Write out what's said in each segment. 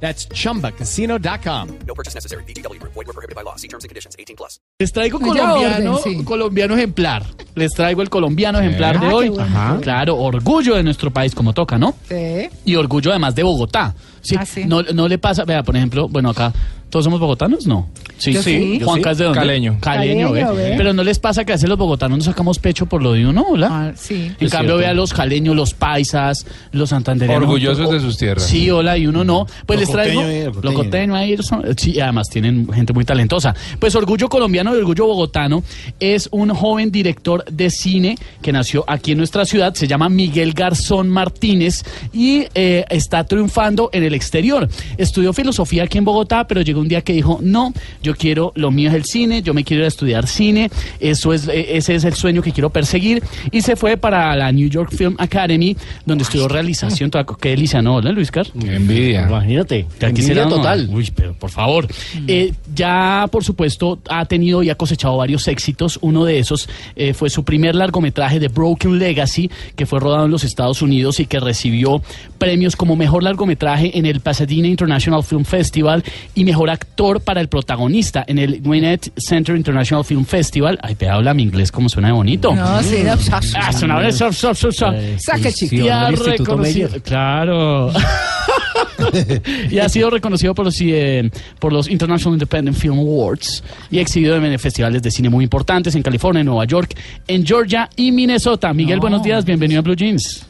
That's chumbacasino.com. No purchase necessary. BGW. Void were prohibited by law. See terms and conditions. 18 plus. Les traigo colombiano, orden, sí. colombiano ejemplar. Les traigo el colombiano ejemplar de Ah, hoy. bueno. Claro, orgullo de nuestro país como toca, ¿no? Sí. Y orgullo además de Bogotá. Sí, Ah, sí. No, no le pasa, vea, por ejemplo, bueno, acá, ¿todos somos bogotanos? No. Sí, Yo sí. Juan Yo sí. de dónde? Caleño. Caleño, Caleño. ¿ve? Pero no les pasa que a veces los bogotanos nos sacamos pecho por lo de uno, ¿hola? Ah, sí. En Es cambio, vea los caleños, los paisas, los santandereanos. Orgullosos de sus tierras. Sí, hola, y uno no. Pues les traigo. Lo costeño ahí son- Sí, además tienen gente muy talentosa. Pues Orgullo Colombiano y Orgullo Bogotano es un joven director de cine que nació aquí en nuestra ciudad. Se llama Miguel Garzón Martínez y eh, está triunfando en el exterior. Estudió filosofía aquí en Bogotá, pero llegó un día que dijo: No, yo quiero, lo mío es el cine, yo me quiero ir a estudiar cine. Eso es, eh, ese es el sueño que quiero perseguir. Y se fue para la New York Film Academy, donde estudió realización. Toda- Qué delicia, ¿no? ¿Hola, Luis Car? Envidia. Imagínate. Aquí envidia será total. Uy, pero por favor. Eh, ya, por supuesto, ha tenido y ha cosechado varios éxitos. Uno de esos eh, fue su primer largometraje de Broken Legacy, que fue rodado en los Estados Unidos y que recibió premios como mejor largometraje en el Pasadena International Film Festival y mejor actor para el protagonista en el Gwinnett Center International Film Festival. Ay, te habla mi inglés, como suena de bonito. No, sí, no. Ah, suena claro. y ha sido reconocido por los, eh, por los International Independent Film Awards y exhibido en festivales de cine muy importantes en California, en Nueva York, en Georgia y Minnesota. Miguel, No. buenos días, bienvenido a Blue Jeans.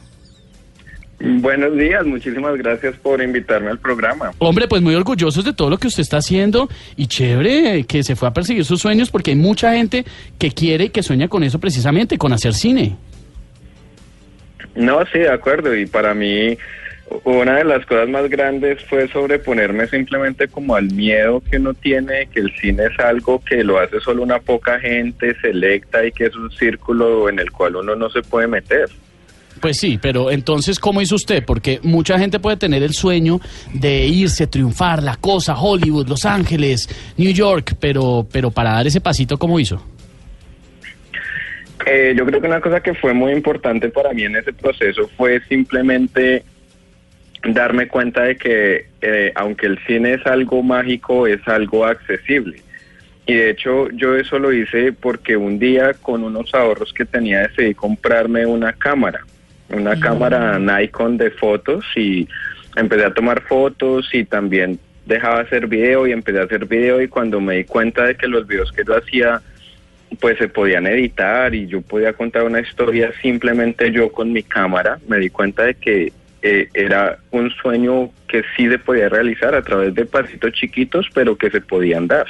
Buenos días, muchísimas gracias por invitarme al programa. Hombre, pues muy orgullosos de todo lo que usted está haciendo y chévere que se fue a perseguir sus sueños porque hay mucha gente que quiere y que sueña con eso precisamente, con hacer cine. No, sí, de acuerdo, y para mí una de las cosas más grandes fue sobreponerme simplemente como al miedo que uno tiene, que el cine es algo que lo hace solo una poca gente selecta y que es un círculo en el cual uno no se puede meter. Pues sí, pero entonces, ¿cómo hizo usted? Porque mucha gente puede tener el sueño de irse, triunfar, la cosa, Hollywood, Los Ángeles, New York, pero, pero para dar ese pasito, ¿cómo hizo? Eh, yo creo que una cosa que fue muy importante para mí en ese proceso fue simplemente darme cuenta de que eh, aunque el cine es algo mágico, es algo accesible. Y de hecho yo eso lo hice porque un día con unos ahorros que tenía decidí comprarme una cámara, una cámara Nikon de fotos y empecé a tomar fotos y también dejaba hacer video y empecé a hacer video y cuando me di cuenta de que los videos que yo hacía pues se podían editar y yo podía contar una historia simplemente yo con mi cámara, me di cuenta de que eh, era un sueño que sí se podía realizar a través de pasitos chiquitos, pero que se podían dar.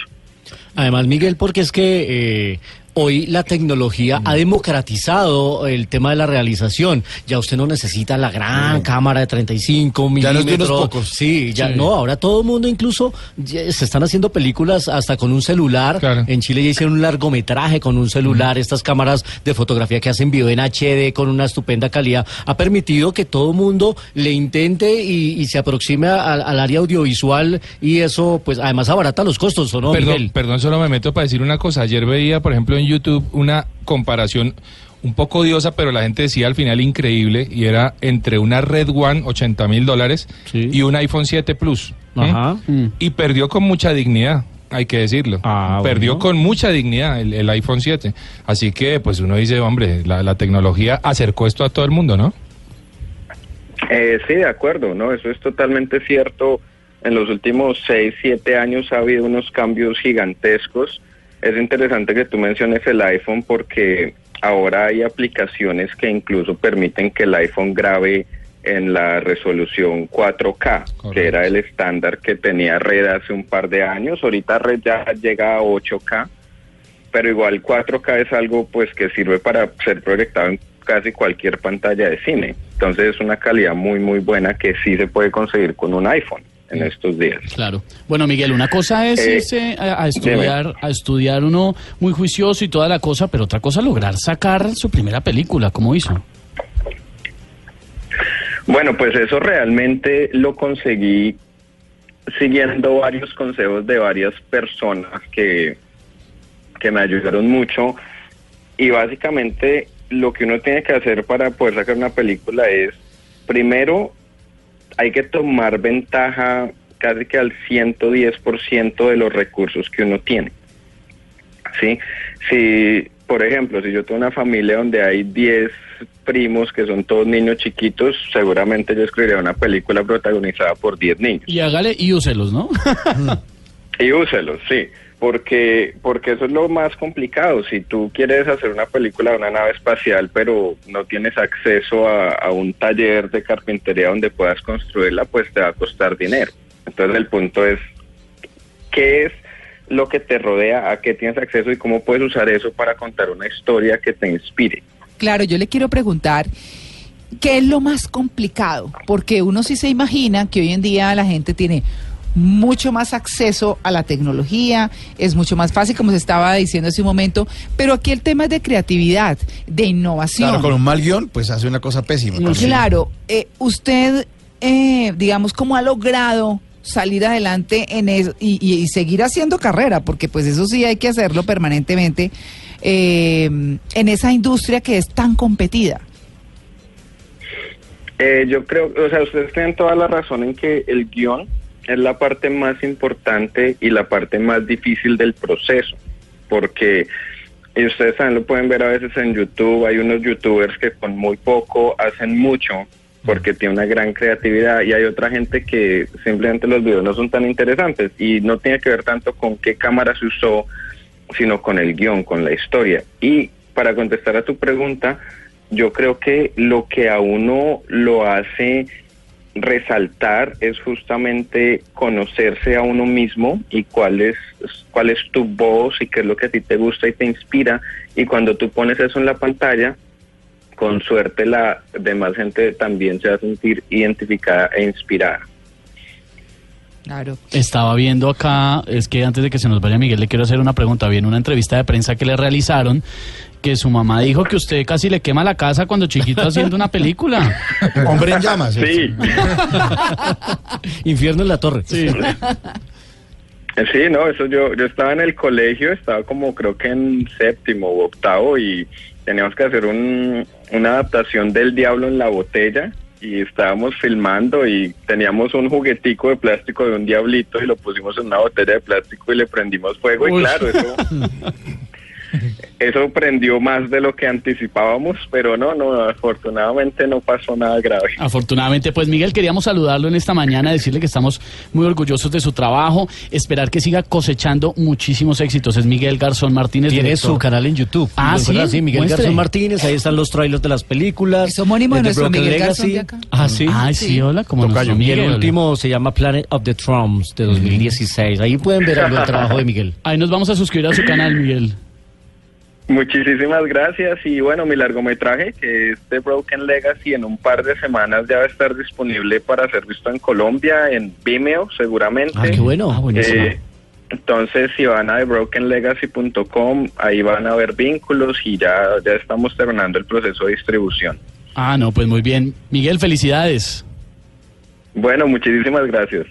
Además, Miguel, porque es que eh, hoy la tecnología ha democratizado el tema de la realización. Ya usted no necesita la gran cámara de 35 Ya no es de milímetros. unos pocos. Sí, ya Sí. no. Ahora todo el mundo, incluso ya se están haciendo películas hasta con un celular. Claro. En Chile ya hicieron un largometraje con un celular. Estas cámaras de fotografía que hacen video en HD con una estupenda calidad ha permitido que todo el mundo le intente y, y se aproxime al, al área audiovisual y eso, pues, además abarata los costos, ¿o no, perdón, Miguel? perdón, solo me meto para decir una cosa. Ayer veía, por ejemplo, en YouTube una comparación un poco odiosa, pero la gente decía al final increíble, y era entre una Red One, 80 mil dólares, Sí. y un iPhone 7 Plus. ¿eh? Ajá. Mm. Y perdió con mucha dignidad. Hay que decirlo. Ah, Perdió bueno. con mucha dignidad el, el iPhone 7. Así que, pues uno dice, hombre, la, la tecnología acercó esto a todo el mundo, ¿no? Eh, sí, de acuerdo, ¿no? Eso es totalmente cierto. En los últimos seis, siete años ha habido unos cambios gigantescos. Es interesante que tú menciones el iPhone porque ahora hay aplicaciones que incluso permiten que el iPhone grabe en la resolución 4K, Correcto. que era el estándar que tenía Red hace un par de años. Ahorita Red ya llega a 8K, pero igual 4K es algo pues que sirve para ser proyectado en casi cualquier pantalla de cine. Entonces es una calidad muy muy buena que sí se puede conseguir con un iPhone. En estos días. Claro. Bueno, Miguel, una cosa es Eh, irse a, a estudiar, a estudiar uno muy juicioso y toda la cosa, pero otra cosa lograr sacar su primera película, ¿cómo hizo? Bueno, pues eso realmente lo conseguí siguiendo varios consejos de varias personas que, que me ayudaron mucho y básicamente lo que uno tiene que hacer para poder sacar una película es, primero, hay que tomar ventaja casi que al 110% de los recursos que uno tiene. ¿sí? Si, por ejemplo, si yo tengo una familia donde hay 10 primos que son todos niños chiquitos, seguramente yo escribiría una película protagonizada por 10 niños. Y hágale y úselos, ¿no? Y úselos, sí, porque, porque eso es lo más complicado. Si tú quieres hacer una película de una nave espacial, pero no tienes acceso a, a un taller de carpintería donde puedas construirla, pues te va a costar dinero. Entonces el punto es, ¿qué es lo que te rodea? ¿A qué tienes acceso y cómo puedes usar eso para contar una historia que te inspire? Claro, yo le quiero preguntar, ¿qué es lo más complicado? Porque uno sí se imagina que hoy en día la gente tiene mucho más acceso a la tecnología, es mucho más fácil, como se estaba diciendo hace un momento, pero aquí el tema es de creatividad, de innovación. Claro, con un mal guion, pues hace una cosa pésima. también. Claro, eh, usted, eh, digamos, ¿cómo ha logrado salir adelante en eso y, y- y seguir haciendo carrera? Porque pues eso sí hay que hacerlo permanentemente eh, en esa industria que es tan competida. Eh, yo creo, o sea, ustedes tienen toda la razón en que el guion es la parte más importante y la parte más difícil del proceso, porque y ustedes también lo pueden ver a veces en YouTube, hay unos youtubers que con muy poco hacen mucho porque tiene una gran creatividad y hay otra gente que simplemente los videos no son tan interesantes y no tiene que ver tanto con qué cámara se usó, sino con el guion, con la historia. Y para contestar a tu pregunta, yo creo que lo que a uno lo hace resaltar es justamente conocerse a uno mismo y cuál es cuál es tu voz y qué es lo que a ti te gusta y te inspira y cuando tú pones eso en la pantalla con suerte la demás gente también se va a sentir identificada e inspirada. Claro. Estaba viendo acá, es que antes de que se nos vaya Miguel, le quiero hacer una pregunta. Vi en una entrevista de prensa que le realizaron que su mamá dijo que usted casi le quema la casa cuando chiquito haciendo una película. Hombre en llamas. ¿eh? Sí, Infierno en la torre. Sí. sí, no, eso yo yo estaba en el colegio, estaba como creo que en séptimo u octavo y teníamos que hacer un, una adaptación del Diablo en la botella y estábamos filmando y teníamos un juguetico de plástico de un diablito y lo pusimos en una botella de plástico y le prendimos fuego y claro, eso eso prendió más de lo que anticipábamos, pero no, no, afortunadamente no pasó nada grave. Afortunadamente, pues Miguel, queríamos saludarlo en esta mañana, decirle que estamos muy orgullosos de su trabajo, esperar que siga cosechando muchísimos éxitos. Es Miguel Garzón Martínez. Tiene director. su canal en YouTube. Ah, ¿Lo ¿sí? Miguel Muestre. Garzón Martínez, ahí están los trailers de las películas. Es homónimo de nuestro Miguel Garzón Legacy. de acá. Ah, sí. Ay, sí, hola, como Tocayo. Y Miguel. el último se llama Planet of the Trumps de 2016. Ahí pueden ver algo del trabajo de Miguel. Ahí nos vamos a suscribir a su canal, Miguel. Muchísimas gracias y bueno, mi largometraje que es The Broken Legacy en un par de semanas ya va a estar disponible para ser visto en Colombia, en Vimeo seguramente. Ah, qué bueno. Ah, buenísimo. Eh, entonces si van a thebrokenlegacy.com ahí van a ver vínculos y ya, ya estamos terminando el proceso de distribución. Ah, no, pues muy bien. Miguel, felicidades. Bueno, muchísimas gracias.